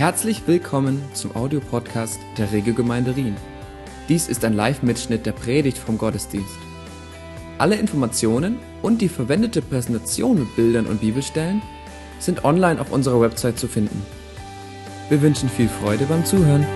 Herzlich willkommen zum Audiopodcast der Regelgemeinde Rien. Dies ist ein Live-Mitschnitt der Predigt vom Gottesdienst. Alle Informationen und die verwendete Präsentation mit Bildern und Bibelstellen sind online auf unserer Website zu finden. Wir wünschen viel Freude beim Zuhören.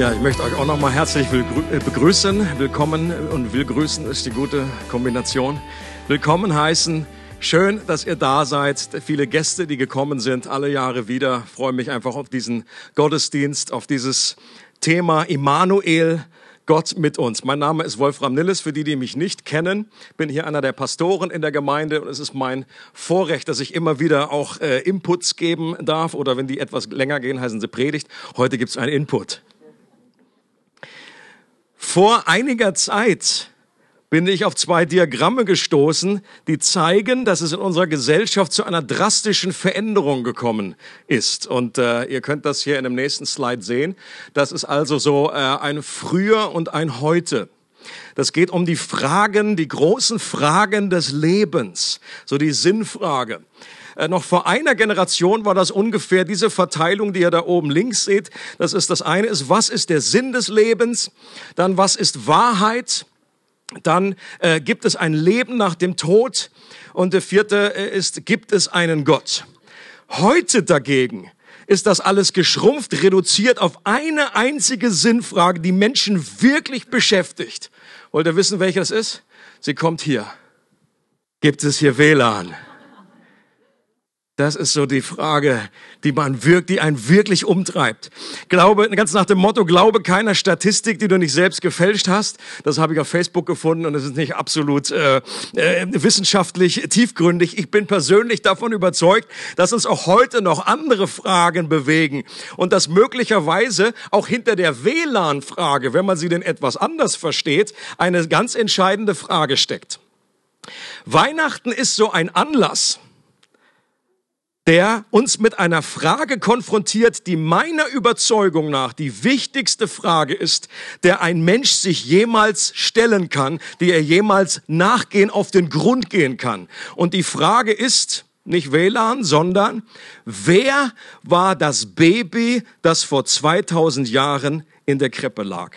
Ja, ich möchte euch auch nochmal herzlich äh, begrüßen. Willkommen und will grüßen ist die gute Kombination. Willkommen heißen. Schön, dass ihr da seid. Viele Gäste, die gekommen sind, alle Jahre wieder. Ich freue mich einfach auf diesen Gottesdienst, auf dieses Thema Immanuel. Gott mit uns. Mein Name ist Wolfram Nilles. Für die, die mich nicht kennen, bin hier einer der Pastoren in der Gemeinde und es ist mein Vorrecht, dass ich immer wieder auch äh, Inputs geben darf oder wenn die etwas länger gehen, heißen sie Predigt. Heute gibt es einen Input. Vor einiger Zeit bin ich auf zwei Diagramme gestoßen, die zeigen, dass es in unserer Gesellschaft zu einer drastischen Veränderung gekommen ist. Und äh, ihr könnt das hier in dem nächsten Slide sehen. Das ist also so äh, ein Früher und ein Heute. Das geht um die Fragen, die großen Fragen des Lebens, so die Sinnfrage. Äh, noch vor einer Generation war das ungefähr diese Verteilung, die ihr da oben links seht. Das ist das eine ist, was ist der Sinn des Lebens? Dann, was ist Wahrheit? Dann äh, gibt es ein Leben nach dem Tod. Und der vierte äh, ist, gibt es einen Gott? Heute dagegen ist das alles geschrumpft, reduziert auf eine einzige Sinnfrage, die Menschen wirklich beschäftigt. Wollt ihr wissen, welches ist? Sie kommt hier. Gibt es hier WLAN? Das ist so die Frage, die man wirkt, die einen wirklich umtreibt. Glaube, ganz nach dem Motto, glaube keiner Statistik, die du nicht selbst gefälscht hast. Das habe ich auf Facebook gefunden und es ist nicht absolut äh, äh, wissenschaftlich tiefgründig. Ich bin persönlich davon überzeugt, dass uns auch heute noch andere Fragen bewegen und dass möglicherweise auch hinter der WLAN-Frage, wenn man sie denn etwas anders versteht, eine ganz entscheidende Frage steckt. Weihnachten ist so ein Anlass, der uns mit einer Frage konfrontiert, die meiner Überzeugung nach die wichtigste Frage ist, der ein Mensch sich jemals stellen kann, die er jemals nachgehen, auf den Grund gehen kann. Und die Frage ist, nicht WLAN, sondern wer war das Baby, das vor 2000 Jahren in der Krippe lag?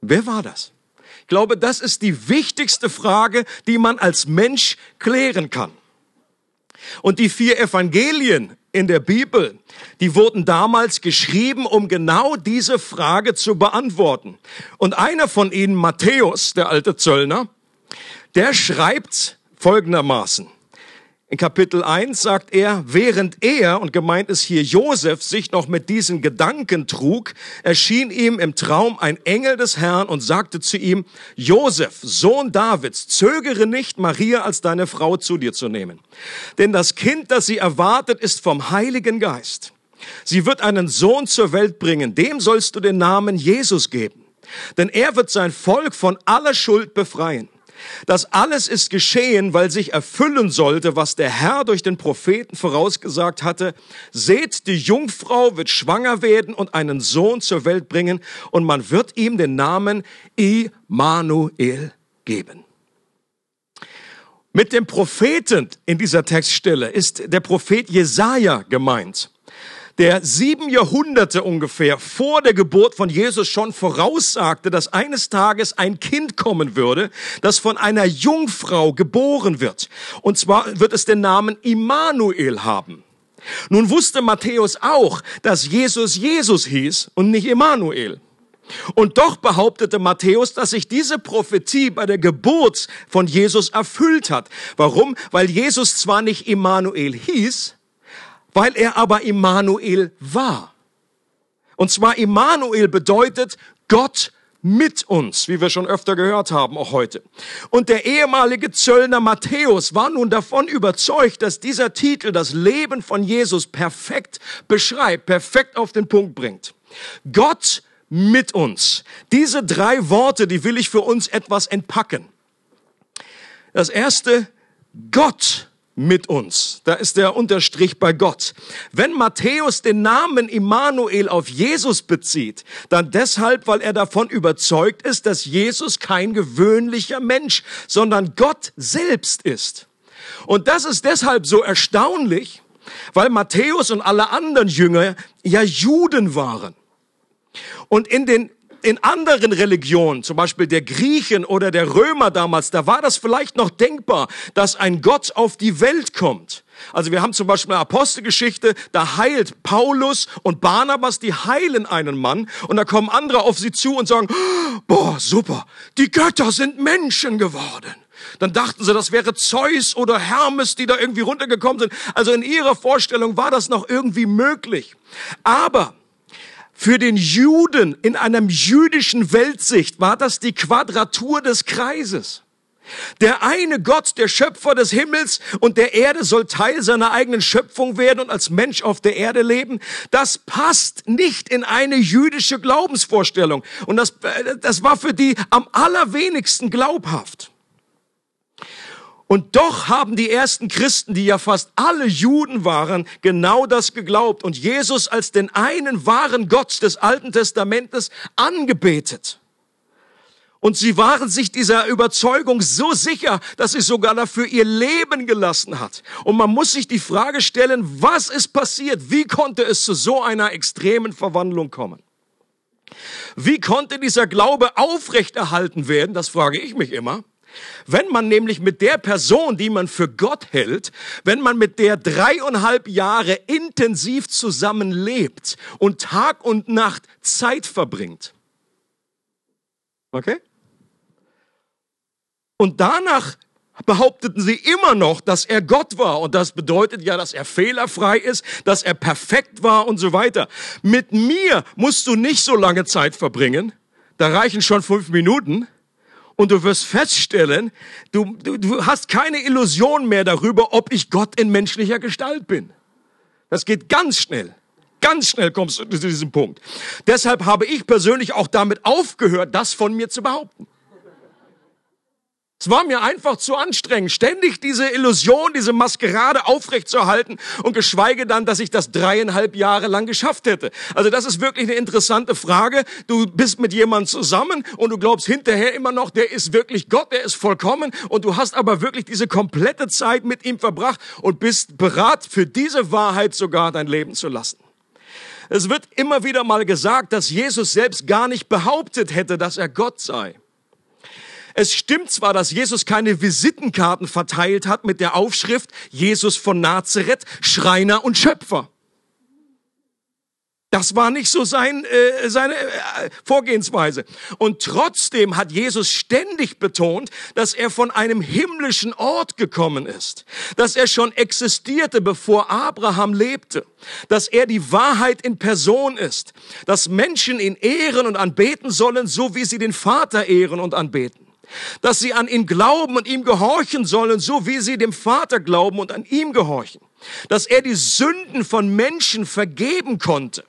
Wer war das? Ich glaube, das ist die wichtigste Frage, die man als Mensch klären kann. Und die vier Evangelien in der Bibel, die wurden damals geschrieben, um genau diese Frage zu beantworten. Und einer von ihnen, Matthäus, der alte Zöllner, der schreibt folgendermaßen. In Kapitel 1 sagt er, während er, und gemeint ist hier Josef, sich noch mit diesen Gedanken trug, erschien ihm im Traum ein Engel des Herrn und sagte zu ihm, Josef, Sohn Davids, zögere nicht, Maria als deine Frau zu dir zu nehmen. Denn das Kind, das sie erwartet, ist vom Heiligen Geist. Sie wird einen Sohn zur Welt bringen, dem sollst du den Namen Jesus geben. Denn er wird sein Volk von aller Schuld befreien. Das alles ist geschehen, weil sich erfüllen sollte, was der Herr durch den Propheten vorausgesagt hatte. Seht, die Jungfrau wird schwanger werden und einen Sohn zur Welt bringen und man wird ihm den Namen Immanuel geben. Mit dem Propheten in dieser Textstelle ist der Prophet Jesaja gemeint der sieben Jahrhunderte ungefähr vor der Geburt von Jesus schon voraussagte, dass eines Tages ein Kind kommen würde, das von einer Jungfrau geboren wird. Und zwar wird es den Namen Immanuel haben. Nun wusste Matthäus auch, dass Jesus Jesus hieß und nicht Immanuel. Und doch behauptete Matthäus, dass sich diese Prophetie bei der Geburt von Jesus erfüllt hat. Warum? Weil Jesus zwar nicht Immanuel hieß, weil er aber Immanuel war. Und zwar Immanuel bedeutet Gott mit uns, wie wir schon öfter gehört haben, auch heute. Und der ehemalige Zöllner Matthäus war nun davon überzeugt, dass dieser Titel das Leben von Jesus perfekt beschreibt, perfekt auf den Punkt bringt. Gott mit uns. Diese drei Worte, die will ich für uns etwas entpacken. Das erste, Gott mit uns. Da ist der Unterstrich bei Gott. Wenn Matthäus den Namen Immanuel auf Jesus bezieht, dann deshalb, weil er davon überzeugt ist, dass Jesus kein gewöhnlicher Mensch, sondern Gott selbst ist. Und das ist deshalb so erstaunlich, weil Matthäus und alle anderen Jünger ja Juden waren. Und in den in anderen Religionen, zum Beispiel der Griechen oder der Römer damals, da war das vielleicht noch denkbar, dass ein Gott auf die Welt kommt. Also wir haben zum Beispiel eine Apostelgeschichte, da heilt Paulus und Barnabas, die heilen einen Mann und da kommen andere auf sie zu und sagen, boah, super, die Götter sind Menschen geworden. Dann dachten sie, das wäre Zeus oder Hermes, die da irgendwie runtergekommen sind. Also in ihrer Vorstellung war das noch irgendwie möglich. Aber für den Juden in einem jüdischen Weltsicht war das die Quadratur des Kreises. Der eine Gott, der Schöpfer des Himmels und der Erde soll Teil seiner eigenen Schöpfung werden und als Mensch auf der Erde leben. Das passt nicht in eine jüdische Glaubensvorstellung. Und das, das war für die am allerwenigsten glaubhaft. Und doch haben die ersten Christen, die ja fast alle Juden waren, genau das geglaubt und Jesus als den einen wahren Gott des Alten Testamentes angebetet. Und sie waren sich dieser Überzeugung so sicher, dass sie sogar dafür ihr Leben gelassen hat. Und man muss sich die Frage stellen, was ist passiert? Wie konnte es zu so einer extremen Verwandlung kommen? Wie konnte dieser Glaube aufrechterhalten werden? Das frage ich mich immer. Wenn man nämlich mit der Person, die man für Gott hält, wenn man mit der dreieinhalb Jahre intensiv zusammenlebt und Tag und Nacht Zeit verbringt. Okay? Und danach behaupteten sie immer noch, dass er Gott war. Und das bedeutet ja, dass er fehlerfrei ist, dass er perfekt war und so weiter. Mit mir musst du nicht so lange Zeit verbringen. Da reichen schon fünf Minuten und du wirst feststellen, du, du, du hast keine Illusion mehr darüber, ob ich Gott in menschlicher Gestalt bin. Das geht ganz schnell. Ganz schnell kommst du zu diesem Punkt. Deshalb habe ich persönlich auch damit aufgehört, das von mir zu behaupten. Es war mir einfach zu anstrengend, ständig diese Illusion, diese Maskerade aufrechtzuerhalten und geschweige dann, dass ich das dreieinhalb Jahre lang geschafft hätte. Also das ist wirklich eine interessante Frage. Du bist mit jemandem zusammen und du glaubst hinterher immer noch, der ist wirklich Gott, der ist vollkommen und du hast aber wirklich diese komplette Zeit mit ihm verbracht und bist bereit, für diese Wahrheit sogar dein Leben zu lassen. Es wird immer wieder mal gesagt, dass Jesus selbst gar nicht behauptet hätte, dass er Gott sei. Es stimmt zwar, dass Jesus keine Visitenkarten verteilt hat mit der Aufschrift Jesus von Nazareth, Schreiner und Schöpfer. Das war nicht so sein, äh, seine äh, Vorgehensweise. Und trotzdem hat Jesus ständig betont, dass er von einem himmlischen Ort gekommen ist, dass er schon existierte, bevor Abraham lebte, dass er die Wahrheit in Person ist, dass Menschen ihn ehren und anbeten sollen, so wie sie den Vater ehren und anbeten dass sie an ihn glauben und ihm gehorchen sollen, so wie sie dem Vater glauben und an ihm gehorchen, dass er die Sünden von Menschen vergeben konnte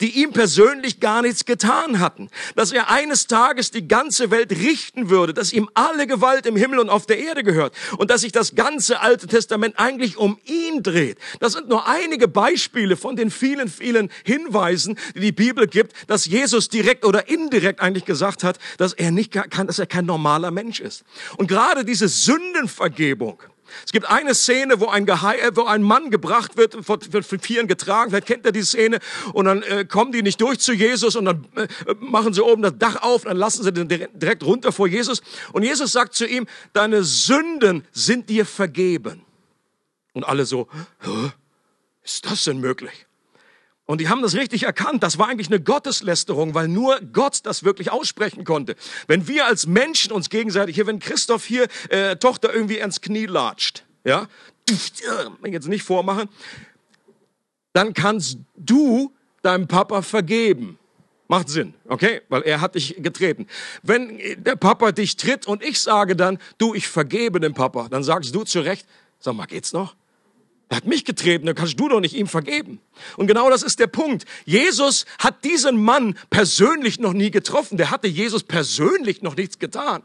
die ihm persönlich gar nichts getan hatten, dass er eines Tages die ganze Welt richten würde, dass ihm alle Gewalt im Himmel und auf der Erde gehört und dass sich das ganze Alte Testament eigentlich um ihn dreht. Das sind nur einige Beispiele von den vielen, vielen Hinweisen, die die Bibel gibt, dass Jesus direkt oder indirekt eigentlich gesagt hat, dass er nicht kann, dass er kein normaler Mensch ist. Und gerade diese Sündenvergebung, es gibt eine Szene, wo ein, Gehe äh, wo ein Mann gebracht wird, wird von vielen getragen. Vielleicht kennt ihr die Szene. Und dann äh, kommen die nicht durch zu Jesus und dann äh, machen sie oben das Dach auf dann lassen sie den direkt runter vor Jesus. Und Jesus sagt zu ihm, deine Sünden sind dir vergeben. Und alle so, ist das denn möglich? Und die haben das richtig erkannt. Das war eigentlich eine Gotteslästerung, weil nur Gott das wirklich aussprechen konnte. Wenn wir als Menschen uns gegenseitig, hier, wenn Christoph hier äh, Tochter irgendwie ans Knie latscht, ja, ich jetzt nicht vormachen, dann kannst du deinem Papa vergeben. Macht Sinn, okay? Weil er hat dich getreten. Wenn der Papa dich tritt und ich sage dann, du, ich vergebe dem Papa, dann sagst du zu Recht, sag mal, geht's noch? Er hat mich getreten, dann kannst du doch nicht ihm vergeben. Und genau das ist der Punkt. Jesus hat diesen Mann persönlich noch nie getroffen. Der hatte Jesus persönlich noch nichts getan.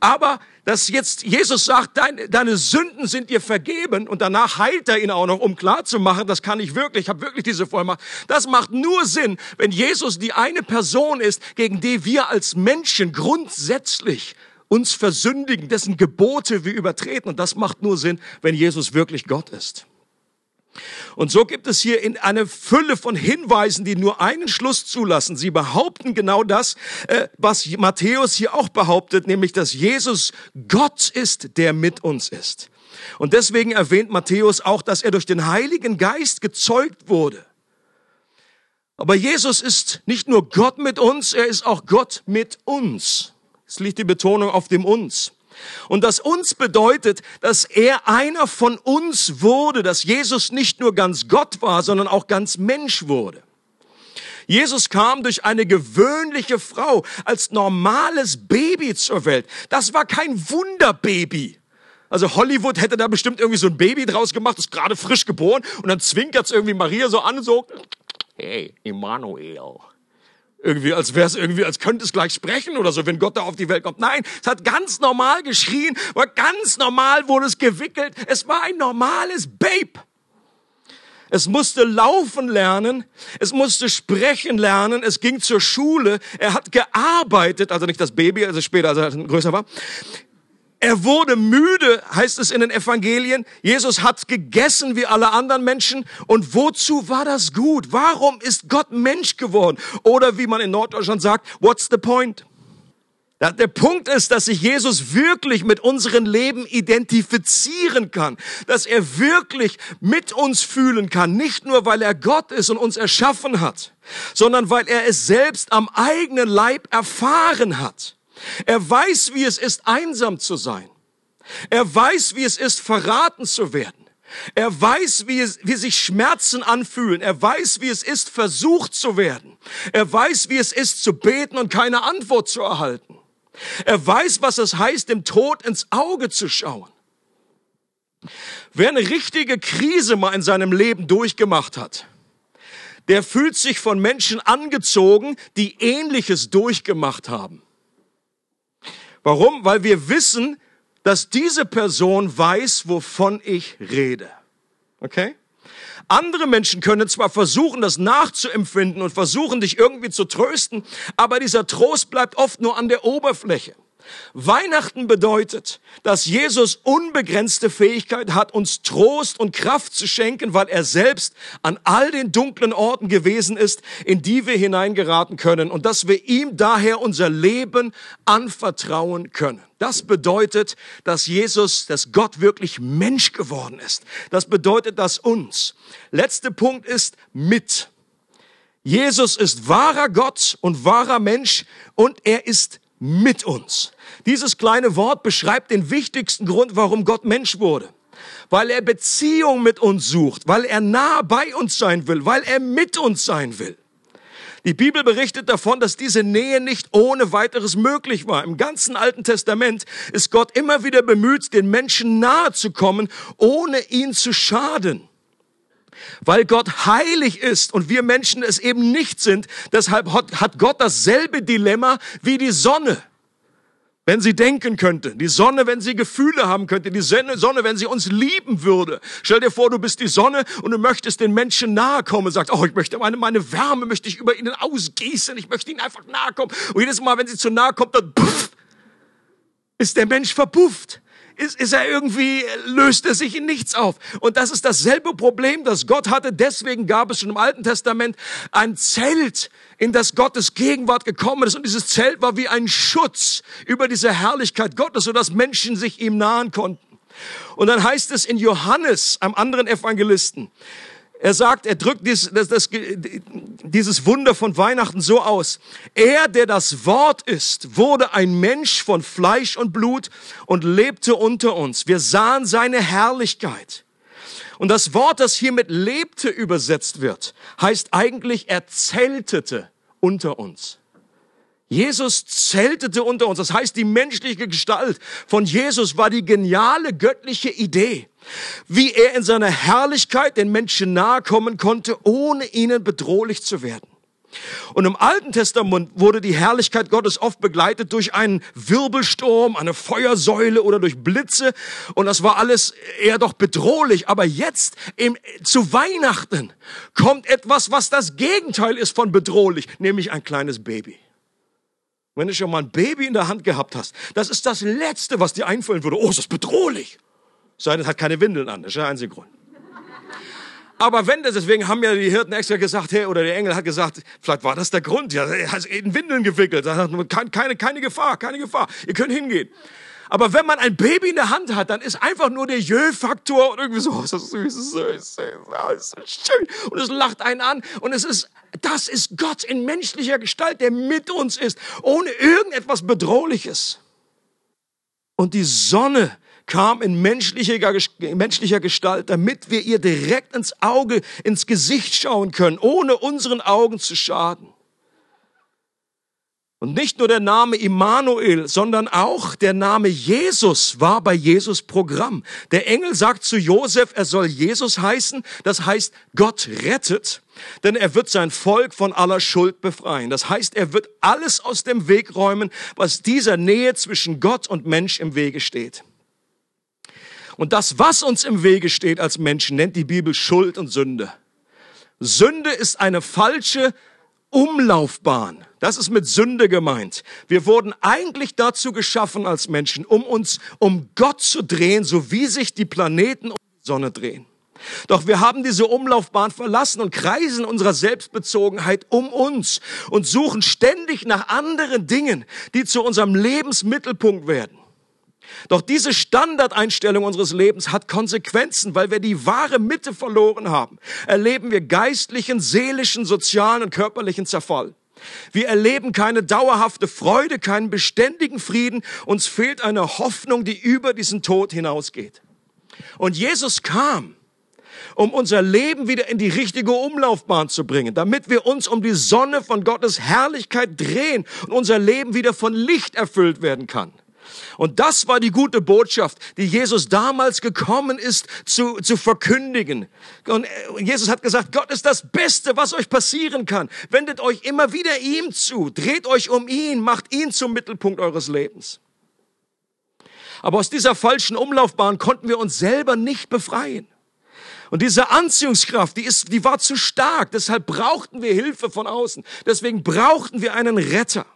Aber dass jetzt Jesus sagt, deine, deine Sünden sind dir vergeben und danach heilt er ihn auch noch, um klarzumachen, das kann ich wirklich, ich habe wirklich diese Vollmacht. Das macht nur Sinn, wenn Jesus die eine Person ist, gegen die wir als Menschen grundsätzlich uns versündigen, dessen Gebote wir übertreten. Und das macht nur Sinn, wenn Jesus wirklich Gott ist. Und so gibt es hier in eine Fülle von Hinweisen, die nur einen Schluss zulassen. Sie behaupten genau das, äh, was Matthäus hier auch behauptet, nämlich, dass Jesus Gott ist, der mit uns ist. Und deswegen erwähnt Matthäus auch, dass er durch den Heiligen Geist gezeugt wurde. Aber Jesus ist nicht nur Gott mit uns, er ist auch Gott mit uns. Es liegt die Betonung auf dem uns. Und das uns bedeutet, dass er einer von uns wurde, dass Jesus nicht nur ganz Gott war, sondern auch ganz Mensch wurde. Jesus kam durch eine gewöhnliche Frau als normales Baby zur Welt. Das war kein Wunderbaby. Also Hollywood hätte da bestimmt irgendwie so ein Baby draus gemacht, ist gerade frisch geboren und dann zwinkert's irgendwie Maria so an so, hey, Immanuel irgendwie, als wäre es irgendwie, als könnte es gleich sprechen oder so, wenn Gott da auf die Welt kommt. Nein, es hat ganz normal geschrien, war ganz normal wurde es gewickelt. Es war ein normales Babe. Es musste laufen lernen, es musste sprechen lernen, es ging zur Schule, er hat gearbeitet, also nicht das Baby, also später, als er größer war. Er wurde müde, heißt es in den Evangelien. Jesus hat gegessen wie alle anderen Menschen. Und wozu war das gut? Warum ist Gott Mensch geworden? Oder wie man in Norddeutschland sagt, what's the point? Der Punkt ist, dass sich Jesus wirklich mit unserem Leben identifizieren kann, dass er wirklich mit uns fühlen kann, nicht nur weil er Gott ist und uns erschaffen hat, sondern weil er es selbst am eigenen Leib erfahren hat. Er weiß, wie es ist, einsam zu sein. Er weiß, wie es ist, verraten zu werden. Er weiß, wie, es, wie sich Schmerzen anfühlen. Er weiß, wie es ist, versucht zu werden. Er weiß, wie es ist, zu beten und keine Antwort zu erhalten. Er weiß, was es heißt, dem Tod ins Auge zu schauen. Wer eine richtige Krise mal in seinem Leben durchgemacht hat, der fühlt sich von Menschen angezogen, die Ähnliches durchgemacht haben. Warum? Weil wir wissen, dass diese Person weiß, wovon ich rede. Okay? Andere Menschen können zwar versuchen, das nachzuempfinden und versuchen, dich irgendwie zu trösten, aber dieser Trost bleibt oft nur an der Oberfläche. Weihnachten bedeutet, dass Jesus unbegrenzte Fähigkeit hat, uns Trost und Kraft zu schenken, weil er selbst an all den dunklen Orten gewesen ist, in die wir hineingeraten können und dass wir ihm daher unser Leben anvertrauen können. Das bedeutet, dass Jesus, dass Gott wirklich Mensch geworden ist. Das bedeutet, dass uns. Letzter Punkt ist mit. Jesus ist wahrer Gott und wahrer Mensch und er ist mit uns. Dieses kleine Wort beschreibt den wichtigsten Grund, warum Gott Mensch wurde. Weil er Beziehung mit uns sucht, weil er nah bei uns sein will, weil er mit uns sein will. Die Bibel berichtet davon, dass diese Nähe nicht ohne weiteres möglich war. Im ganzen Alten Testament ist Gott immer wieder bemüht, den Menschen nahe zu kommen, ohne ihn zu schaden. Weil Gott heilig ist und wir Menschen es eben nicht sind, deshalb hat Gott dasselbe Dilemma wie die Sonne. Wenn sie denken könnte, die Sonne, wenn sie Gefühle haben könnte, die Sonne, wenn sie uns lieben würde. Stell dir vor, du bist die Sonne und du möchtest den Menschen nahe kommen und sagst, oh, ich möchte meine, meine Wärme möchte ich über ihnen ausgießen, ich möchte ihnen einfach nahe kommen. Und jedes Mal, wenn sie zu nahe kommt, dann pff, ist der Mensch verpufft ist, ist er irgendwie, löst er sich in nichts auf. Und das ist dasselbe Problem, das Gott hatte. Deswegen gab es schon im Alten Testament ein Zelt, in das Gottes Gegenwart gekommen ist. Und dieses Zelt war wie ein Schutz über diese Herrlichkeit Gottes, sodass Menschen sich ihm nahen konnten. Und dann heißt es in Johannes, einem anderen Evangelisten, er sagt, er drückt dies, das, das, dieses Wunder von Weihnachten so aus. Er, der das Wort ist, wurde ein Mensch von Fleisch und Blut und lebte unter uns. Wir sahen seine Herrlichkeit. Und das Wort, das hier mit lebte übersetzt wird, heißt eigentlich, er zeltete unter uns. Jesus zeltete unter uns. Das heißt, die menschliche Gestalt von Jesus war die geniale göttliche Idee, wie er in seiner Herrlichkeit den Menschen nahe kommen konnte, ohne ihnen bedrohlich zu werden. Und im Alten Testament wurde die Herrlichkeit Gottes oft begleitet durch einen Wirbelsturm, eine Feuersäule oder durch Blitze. Und das war alles eher doch bedrohlich. Aber jetzt im, zu Weihnachten kommt etwas, was das Gegenteil ist von bedrohlich, nämlich ein kleines Baby. Wenn du schon mal ein Baby in der Hand gehabt hast, das ist das Letzte, was dir einfallen würde. Oh, ist das bedrohlich. Sei denn, es hat keine Windeln an. Das ist der einzige Grund. Aber wenn das, deswegen haben ja die Hirten extra gesagt, hey, oder der Engel hat gesagt, vielleicht war das der Grund. Ja, er hat in Windeln gewickelt. Keine, keine Gefahr, keine Gefahr. Ihr könnt hingehen. Aber wenn man ein Baby in der Hand hat, dann ist einfach nur der Jö-Faktor und irgendwie so, oh, ist das süß, ist oh, ist so schön. Und es lacht einen an. Und es ist, das ist Gott in menschlicher Gestalt, der mit uns ist, ohne irgendetwas Bedrohliches. Und die Sonne kam in menschlicher, menschlicher Gestalt, damit wir ihr direkt ins Auge, ins Gesicht schauen können, ohne unseren Augen zu schaden. Und nicht nur der Name Immanuel, sondern auch der Name Jesus war bei Jesus Programm. Der Engel sagt zu Josef, er soll Jesus heißen. Das heißt, Gott rettet, denn er wird sein Volk von aller Schuld befreien. Das heißt, er wird alles aus dem Weg räumen, was dieser Nähe zwischen Gott und Mensch im Wege steht. Und das, was uns im Wege steht als Menschen, nennt die Bibel Schuld und Sünde. Sünde ist eine falsche Umlaufbahn. Das ist mit Sünde gemeint. Wir wurden eigentlich dazu geschaffen als Menschen, um uns um Gott zu drehen, so wie sich die Planeten um die Sonne drehen. Doch wir haben diese Umlaufbahn verlassen und kreisen unserer Selbstbezogenheit um uns und suchen ständig nach anderen Dingen, die zu unserem Lebensmittelpunkt werden. Doch diese Standardeinstellung unseres Lebens hat Konsequenzen, weil wir die wahre Mitte verloren haben. Erleben wir geistlichen, seelischen, sozialen und körperlichen Zerfall. Wir erleben keine dauerhafte Freude, keinen beständigen Frieden. Uns fehlt eine Hoffnung, die über diesen Tod hinausgeht. Und Jesus kam, um unser Leben wieder in die richtige Umlaufbahn zu bringen, damit wir uns um die Sonne von Gottes Herrlichkeit drehen und unser Leben wieder von Licht erfüllt werden kann. Und das war die gute Botschaft, die Jesus damals gekommen ist zu, zu verkündigen. Und äh, Jesus hat gesagt, Gott ist das Beste, was euch passieren kann. Wendet euch immer wieder ihm zu, dreht euch um ihn, macht ihn zum Mittelpunkt eures Lebens. Aber aus dieser falschen Umlaufbahn konnten wir uns selber nicht befreien. Und diese Anziehungskraft, die ist, die war zu stark. Deshalb brauchten wir Hilfe von außen. Deswegen brauchten wir einen Retter.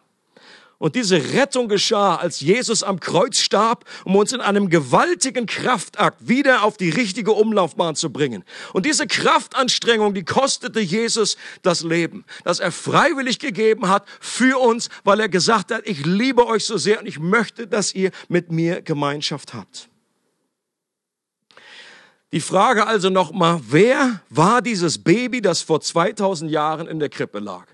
Und diese Rettung geschah, als Jesus am Kreuz starb, um uns in einem gewaltigen Kraftakt wieder auf die richtige Umlaufbahn zu bringen. Und diese Kraftanstrengung, die kostete Jesus das Leben, das er freiwillig gegeben hat für uns, weil er gesagt hat, ich liebe euch so sehr und ich möchte, dass ihr mit mir Gemeinschaft habt. Die Frage also nochmal, wer war dieses Baby, das vor 2000 Jahren in der Krippe lag?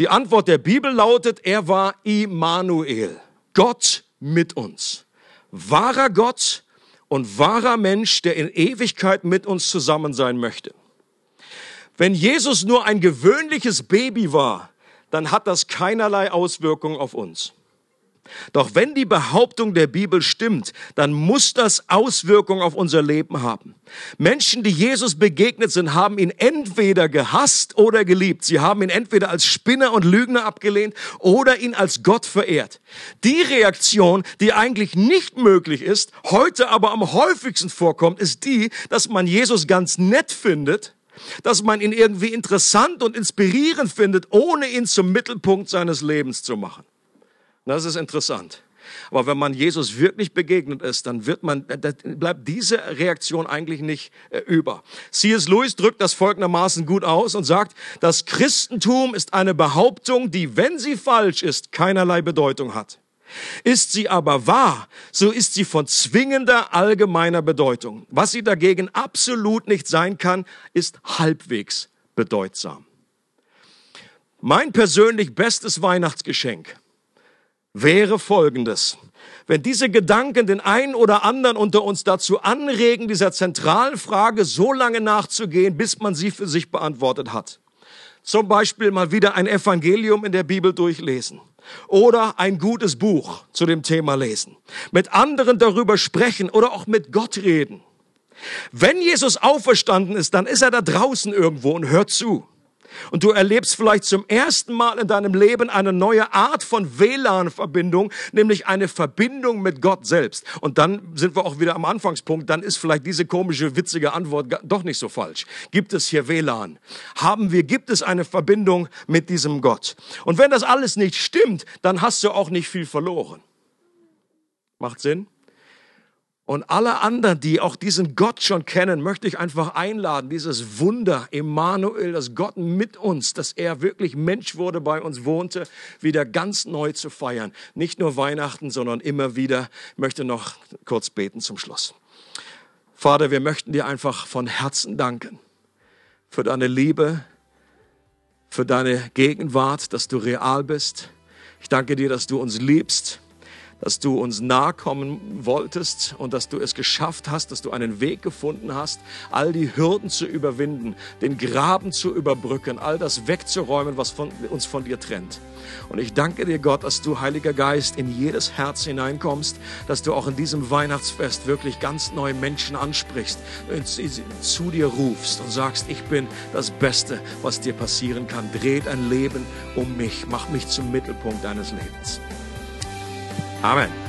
Die Antwort der Bibel lautet, er war Immanuel, Gott mit uns. Wahrer Gott und wahrer Mensch, der in Ewigkeit mit uns zusammen sein möchte. Wenn Jesus nur ein gewöhnliches Baby war, dann hat das keinerlei Auswirkungen auf uns. Doch wenn die Behauptung der Bibel stimmt, dann muss das Auswirkungen auf unser Leben haben. Menschen, die Jesus begegnet sind, haben ihn entweder gehasst oder geliebt. Sie haben ihn entweder als Spinner und Lügner abgelehnt oder ihn als Gott verehrt. Die Reaktion, die eigentlich nicht möglich ist, heute aber am häufigsten vorkommt, ist die, dass man Jesus ganz nett findet, dass man ihn irgendwie interessant und inspirierend findet, ohne ihn zum Mittelpunkt seines Lebens zu machen. Das ist interessant. Aber wenn man Jesus wirklich begegnet ist, dann wird man, bleibt diese Reaktion eigentlich nicht äh, über. C.S. Lewis drückt das folgendermaßen gut aus und sagt, das Christentum ist eine Behauptung, die, wenn sie falsch ist, keinerlei Bedeutung hat. Ist sie aber wahr, so ist sie von zwingender allgemeiner Bedeutung. Was sie dagegen absolut nicht sein kann, ist halbwegs bedeutsam. Mein persönlich bestes Weihnachtsgeschenk wäre folgendes. Wenn diese Gedanken den einen oder anderen unter uns dazu anregen, dieser zentralen Frage so lange nachzugehen, bis man sie für sich beantwortet hat. Zum Beispiel mal wieder ein Evangelium in der Bibel durchlesen oder ein gutes Buch zu dem Thema lesen, mit anderen darüber sprechen oder auch mit Gott reden. Wenn Jesus auferstanden ist, dann ist er da draußen irgendwo und hört zu. Und du erlebst vielleicht zum ersten Mal in deinem Leben eine neue Art von WLAN-Verbindung, nämlich eine Verbindung mit Gott selbst. Und dann sind wir auch wieder am Anfangspunkt, dann ist vielleicht diese komische, witzige Antwort doch nicht so falsch. Gibt es hier WLAN? Haben wir, gibt es eine Verbindung mit diesem Gott? Und wenn das alles nicht stimmt, dann hast du auch nicht viel verloren. Macht Sinn? Und alle anderen, die auch diesen Gott schon kennen, möchte ich einfach einladen, dieses Wunder, Emmanuel, dass Gott mit uns, dass er wirklich Mensch wurde, bei uns wohnte, wieder ganz neu zu feiern. Nicht nur Weihnachten, sondern immer wieder. Ich möchte noch kurz beten zum Schluss. Vater, wir möchten dir einfach von Herzen danken für deine Liebe, für deine Gegenwart, dass du real bist. Ich danke dir, dass du uns liebst dass du uns nahe kommen wolltest und dass du es geschafft hast, dass du einen Weg gefunden hast, all die Hürden zu überwinden, den Graben zu überbrücken, all das wegzuräumen, was von, uns von dir trennt. Und ich danke dir, Gott, dass du, Heiliger Geist, in jedes Herz hineinkommst, dass du auch in diesem Weihnachtsfest wirklich ganz neue Menschen ansprichst, zu dir rufst und sagst, ich bin das Beste, was dir passieren kann. Dreht ein Leben um mich, mach mich zum Mittelpunkt deines Lebens. Amen.